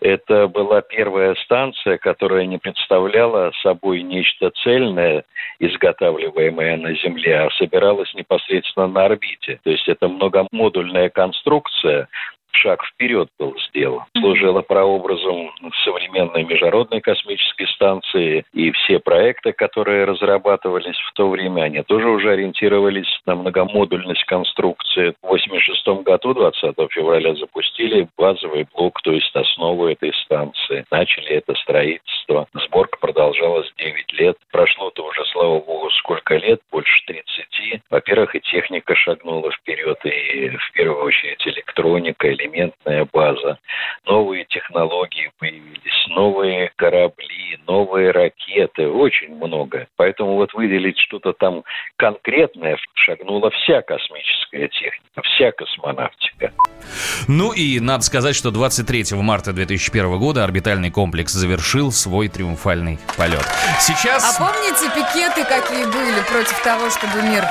Speaker 13: это была первая станция, которая не представляла собой нечто цельное, изготавливаемое на Земле, а собиралась непосредственно на орбите. То есть это многомодульная конструкция, шаг вперед был сделан. Служила прообразом современной международной космической станции, и все проекты, которые разрабатывались в то время, они тоже уже ориентировались на многомодульность конструкции. В 1986 году, 20 февраля, запустили базовый блок, то есть основу этой станции. Начали это строительство. Сборка продолжалась 9 лет. Прошло-то уже, слава богу, сколько лет? Больше 30. Во-первых, и техника шагнула вперед, и в первую очередь электроника, элементная база. Новые технологии появились, новые корабли, новые ракеты, очень много. Поэтому вот выделить что-то там конкретное шагнула вся космическая техника, вся космонавтика.
Speaker 3: Ну и надо сказать, что 23 марта 2001 года орбитальный комплекс завершил свой триумфальный полет. Сейчас...
Speaker 2: А помните пикеты какие были против того, чтобы мир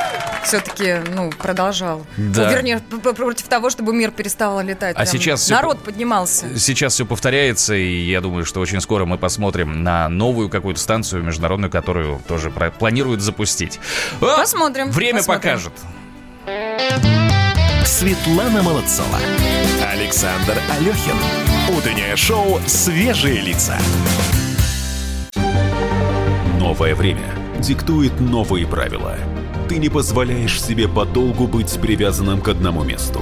Speaker 2: все-таки, ну, продолжал?
Speaker 3: Да.
Speaker 2: Ну, вернее, против того, чтобы мир перестал летать.
Speaker 3: А
Speaker 2: Прям
Speaker 3: сейчас
Speaker 2: народ поднимался.
Speaker 3: Сейчас все повторяется, и я думаю, что очень скоро мы посмотрим на новую какую-то станцию международную, которую тоже про- планируют запустить. А,
Speaker 2: Посмотрим.
Speaker 3: Время
Speaker 2: посмотрим.
Speaker 3: покажет.
Speaker 1: Светлана Молодцова. Александр Алехин. Утреннее шоу «Свежие лица».
Speaker 14: Новое время диктует новые правила. Ты не позволяешь себе подолгу быть привязанным к одному месту.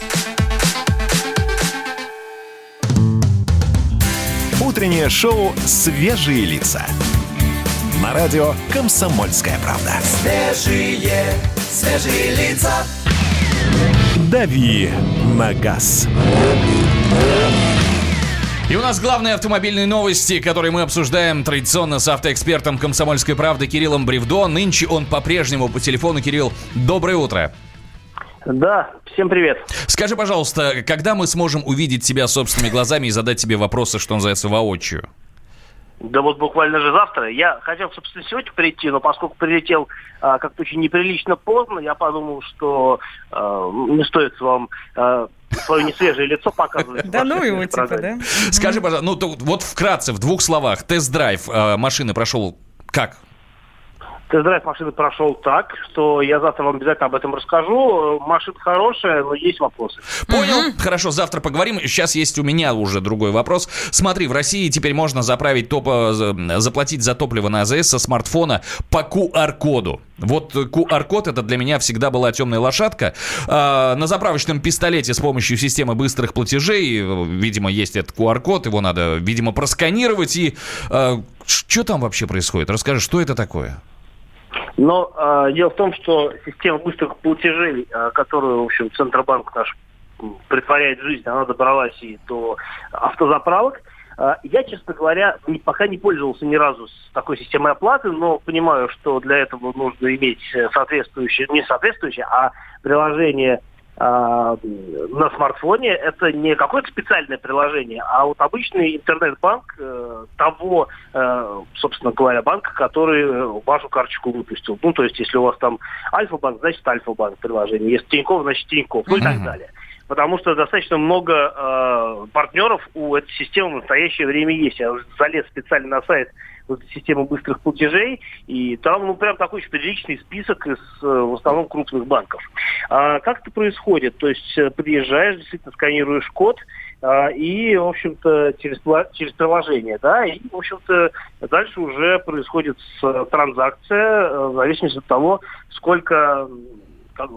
Speaker 1: Утреннее шоу «Свежие лица». На радио «Комсомольская правда».
Speaker 4: Свежие, свежие лица.
Speaker 1: «Дави на газ».
Speaker 3: И у нас главные автомобильные новости, которые мы обсуждаем традиционно с автоэкспертом «Комсомольской правды» Кириллом Бревдо. Нынче он по-прежнему по телефону. Кирилл, доброе утро.
Speaker 15: Да, всем привет.
Speaker 3: Скажи, пожалуйста, когда мы сможем увидеть тебя собственными глазами и задать тебе вопросы, что называется, воочию?
Speaker 15: Да вот буквально же завтра. Я хотел, собственно, сегодня прийти, но поскольку прилетел а, как-то очень неприлично поздно, я подумал, что а, не стоит вам а, свое несвежее лицо показывать.
Speaker 2: Да ну его, типа, да?
Speaker 3: Скажи, пожалуйста, ну то- вот вкратце, в двух словах, тест-драйв э, машины прошел как?
Speaker 15: Тест-драйв машины прошел так, что я завтра вам обязательно об этом расскажу. Машина хорошая, но есть вопросы.
Speaker 3: Понял. Хорошо, завтра поговорим. Сейчас есть у меня уже другой вопрос. Смотри, в России теперь можно заправить топ, за- заплатить за топливо на АЗС со смартфона по QR-коду. Вот QR-код это для меня всегда была темная лошадка. А, на заправочном пистолете с помощью системы быстрых платежей, видимо, есть этот QR-код, его надо, видимо, просканировать. И что там вообще происходит? Расскажи, что это такое?
Speaker 15: Но э, дело в том, что система быстрых платежей, э, которую, в общем, Центробанк наш притворяет жизнь, она добралась и до автозаправок. Э, Я, честно говоря, пока не пользовался ни разу с такой системой оплаты, но понимаю, что для этого нужно иметь э, соответствующее, не соответствующее, а приложение а, на смартфоне это не какое-то специальное приложение, а вот обычный интернет-банк э, того, э, собственно говоря, банка, который вашу карточку выпустил. Ну, то есть, если у вас там Альфа-банк, значит Альфа-банк приложение. Если Тинькофф, значит Тинькофф, ну и так далее. Потому что достаточно много э, партнеров у этой системы в настоящее время есть. Я уже залез специально на сайт вот системы быстрых платежей, и там, ну, прям такой приличный список из, э, в основном, крупных банков. А как это происходит? То есть э, подъезжаешь, действительно сканируешь код, а, и, в общем-то, через, через приложение, да, и, в общем-то, дальше уже происходит э, транзакция э, в зависимости от того, сколько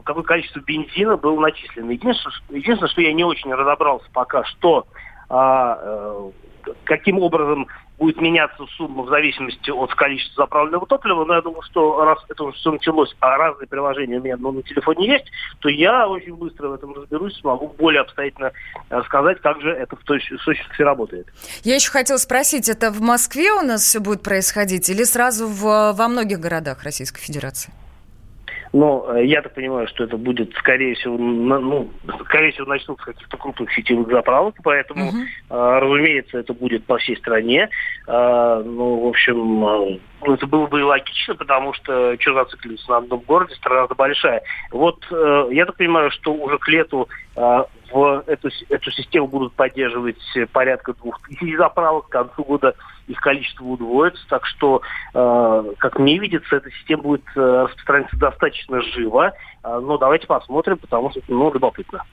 Speaker 15: какое количество бензина было начислено. Единственное, единственное, что я не очень разобрался пока, что а, э, каким образом будет меняться сумма в зависимости от количества заправленного топлива, но я думаю, что раз это уже все началось, а разные приложения у меня ну, на телефоне есть, то я очень быстро в этом разберусь, смогу более обстоятельно рассказать, как же это в точности работает.
Speaker 2: Я еще хотела спросить, это в Москве у нас все будет происходить или сразу в, во многих городах Российской Федерации?
Speaker 15: Но э, я так понимаю, что это будет, скорее всего, на- ну, скорее всего, начнут с каких-то крупных сетевых заправок, поэтому, э, разумеется, это будет по всей стране. Э, ну, в общем, это было бы и логично, потому что что зацикливаться на одном городе, страна-то большая. Вот я так понимаю, что уже к лету в эту, эту систему будут поддерживать порядка двух тысяч заправок. К концу года их количество удвоится. Так что, э, как мне видится, эта система будет э, распространяться достаточно живо. Э, но давайте посмотрим, потому что, ну, любопытно.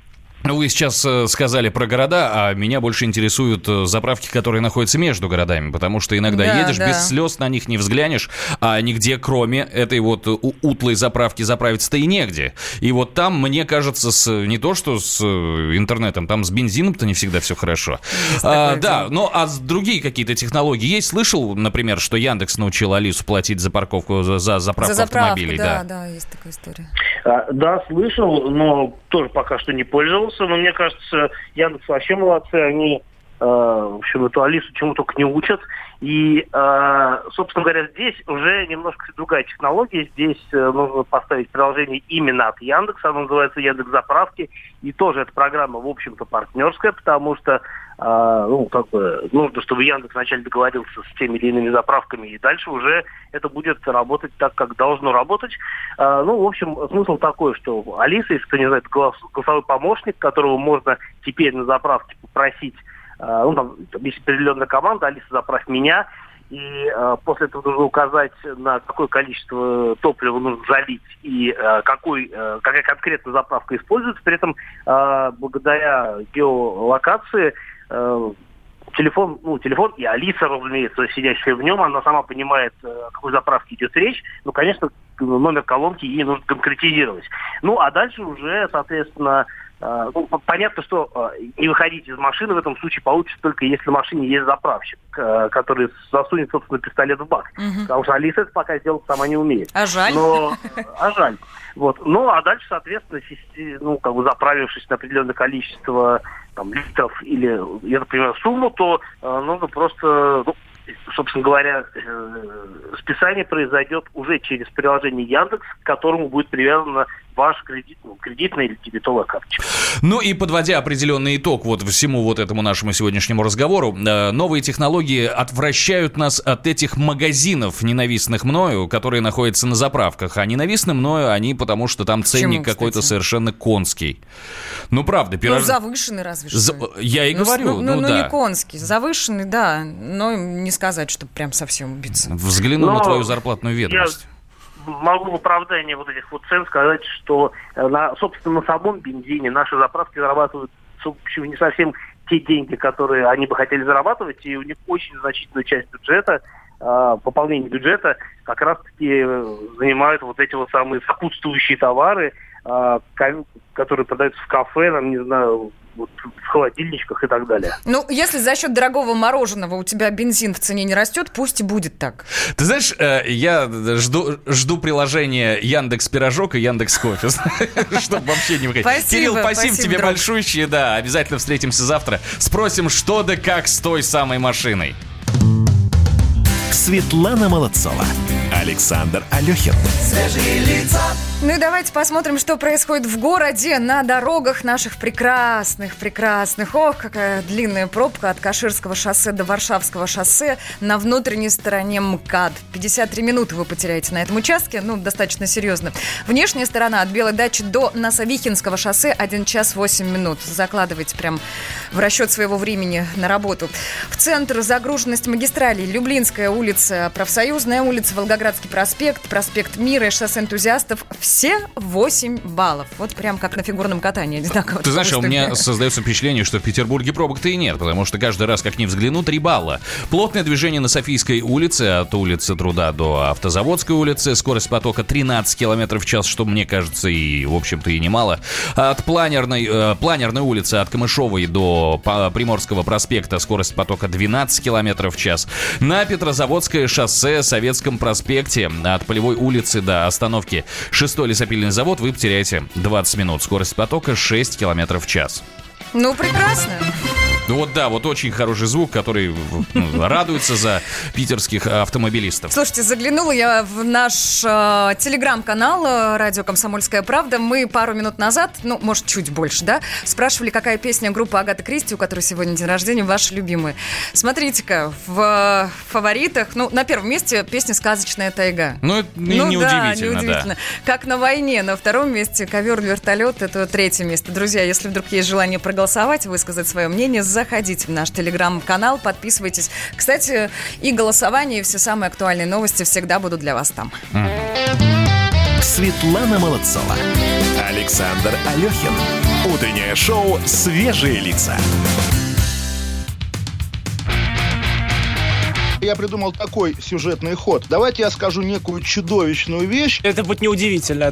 Speaker 3: Ну, Вы сейчас э, сказали про города, а меня больше интересуют э, заправки, которые находятся между городами, потому что иногда
Speaker 2: Да,
Speaker 3: едешь
Speaker 2: да.
Speaker 3: без слез, на них не взглянешь, а нигде, кроме этой вот э, утлой заправки, заправиться-то и негде. И вот там, мне кажется, с, не то что с интернетом, там с бензином-то не всегда все хорошо. А, да, ну а с- другие какие-то технологии есть? Слышал, например, что Яндекс научил Алису платить за парковку, за, за заправку
Speaker 2: За
Speaker 3: автомобилей?
Speaker 2: да, да, есть такая история.
Speaker 15: А, Да, слышал, но тоже пока что не пользовался. Но мне кажется, Яндекс вообще молодцы. Они, э, в общем, эту Алису чему только не учат. И, э, собственно говоря, здесь уже немножко другая технология. Здесь э, нужно поставить приложение именно от Яндекса. Оно называется Яндекс Заправки. И тоже эта программа, в общем-то, партнерская, потому что а, ну, как бы, нужно, чтобы Яндекс вначале договорился с теми или иными заправками, и дальше уже это будет работать так, как должно работать. А, ну, в общем, смысл такой, что Алиса, если кто не знает, голос- голосовой помощник, которого можно теперь на заправке попросить, а, ну, там, есть определенная команда, Алиса, заправь меня, и а, после этого нужно указать, на какое количество топлива нужно залить и а, какой, а, какая конкретно заправка используется. При этом а, благодаря геолокации э, телефон, ну, телефон и Алиса, разумеется, сидящая в нем, она сама понимает, э, о какой заправке идет речь. Ну, конечно, номер колонки ей нужно конкретизировать. Ну, а дальше уже, соответственно, э, ну, по- понятно, что э, не выходить из машины в этом случае получится только если в машине есть заправщик, э, который засунет, собственно, пистолет в бак.
Speaker 2: Мгм.
Speaker 15: Потому что Алиса это пока сделать сама не умеет.
Speaker 2: А жаль.
Speaker 15: Но, а жаль. Вот. Ну, а дальше, соответственно, ну, как бы заправившись на определенное количество там, литров или, я понимаю, сумму, то э, нужно просто, ну, собственно говоря, э, списание произойдет уже через приложение Яндекс, к которому будет привязана ваша кредит, ну, кредитная или дебетовая карточка.
Speaker 3: Ну и подводя определенный итог вот всему вот этому нашему сегодняшнему разговору, э, новые технологии отвращают нас от этих магазинов, ненавистных мною, которые находятся на заправках. А ненавистны мною они потому, что там ценник
Speaker 2: кстати?
Speaker 3: какой-то совершенно конский. Ну правда,
Speaker 2: Ну,
Speaker 3: пирож...
Speaker 2: завышенный разве что.
Speaker 3: За- Я и
Speaker 2: Ну,
Speaker 3: говорю,
Speaker 2: ну,
Speaker 3: ну,
Speaker 2: ну,
Speaker 3: да.
Speaker 2: не конский, завышенный, да, но не сказать, что прям совсем убиться.
Speaker 3: Взгляну
Speaker 15: Но
Speaker 3: на твою зарплатную
Speaker 15: я
Speaker 3: ведомость.
Speaker 15: могу в оправдание вот этих вот цен сказать, что, э, на, собственно, на самом бензине наши заправки зарабатывают, в общем, не совсем те деньги, которые они бы хотели зарабатывать, и у них очень значительную часть бюджета, э, пополнение бюджета как раз-таки э, занимают вот эти вот самые сопутствующие товары, ко- которые продаются в кафе, там, не знаю, вот в холодильничках и так далее.
Speaker 2: Ну, если за счет дорогого мороженого у тебя бензин в цене не растет, пусть и будет так.
Speaker 3: Ты знаешь, э, я жду, жду приложения Яндекс Пирожок и Яндекс Кофе, чтобы вообще не выходить.
Speaker 2: Спасибо,
Speaker 3: Кирилл, спасибо,
Speaker 2: спасибо,
Speaker 3: тебе
Speaker 2: друг.
Speaker 3: большущее, да, обязательно встретимся завтра. Спросим, что да как с той самой машиной.
Speaker 1: Светлана Молодцова. Александр Алехин.
Speaker 4: Свежие лица.
Speaker 2: Ну и давайте посмотрим, что происходит в городе, на дорогах наших прекрасных, прекрасных. Ох, какая длинная пробка от Каширского шоссе до Варшавского шоссе на внутренней стороне МКАД. 53 минуты вы потеряете на этом участке, ну, достаточно серьезно. Внешняя сторона от Белой дачи до Носовихинского шоссе 1 час 8 минут. Закладывайте прям в расчет своего времени на работу. В центр загруженность магистралей. Люблинская улица, Профсоюзная улица, Волгоградский проспект, проспект Мира шоссе энтузиастов. Все 8 баллов. Вот прям как на фигурном катании одинаково.
Speaker 3: Ты знаешь, у меня создается впечатление, что в Петербурге пробок-то и нет, потому что каждый раз, как ни взгляну, 3 балла. Плотное движение на Софийской улице, от улицы Труда до Автозаводской улицы, скорость потока 13 км в час, что мне кажется и, в общем-то, и немало. От планерной, э, планерной улицы от Камышовой до Приморского проспекта скорость потока 12 км в час. На Петрозаводское шоссе, Советском проспекте, от Полевой улицы до остановки 6 лесопильный завод вы потеряете 20 минут. Скорость потока 6 км в час.
Speaker 2: Ну, прекрасно.
Speaker 3: Ну вот да, вот очень хороший звук, который ну, радуется за питерских автомобилистов.
Speaker 2: Слушайте, заглянула я в наш э, телеграм-канал э, «Радио Комсомольская правда». Мы пару минут назад, ну, может, чуть больше, да, спрашивали, какая песня группы Агаты Кристи, у которой сегодня день рождения, ваша любимая. Смотрите-ка, в э, фаворитах, ну, на первом месте песня «Сказочная тайга».
Speaker 3: Ну, это не-
Speaker 2: Ну да,
Speaker 3: неудивительно,
Speaker 2: неудивительно. Как на войне. На втором месте ковер-вертолет. Это третье место. Друзья, если вдруг есть желание проголосовать, высказать свое мнение, заходите в наш телеграм-канал, подписывайтесь. Кстати, и голосование, и все самые актуальные новости всегда будут для вас там.
Speaker 1: Светлана Молодцова. Александр Алехин. Утреннее шоу «Свежие лица».
Speaker 16: Я придумал такой сюжетный ход. Давайте я скажу некую чудовищную вещь.
Speaker 17: Это будет неудивительно.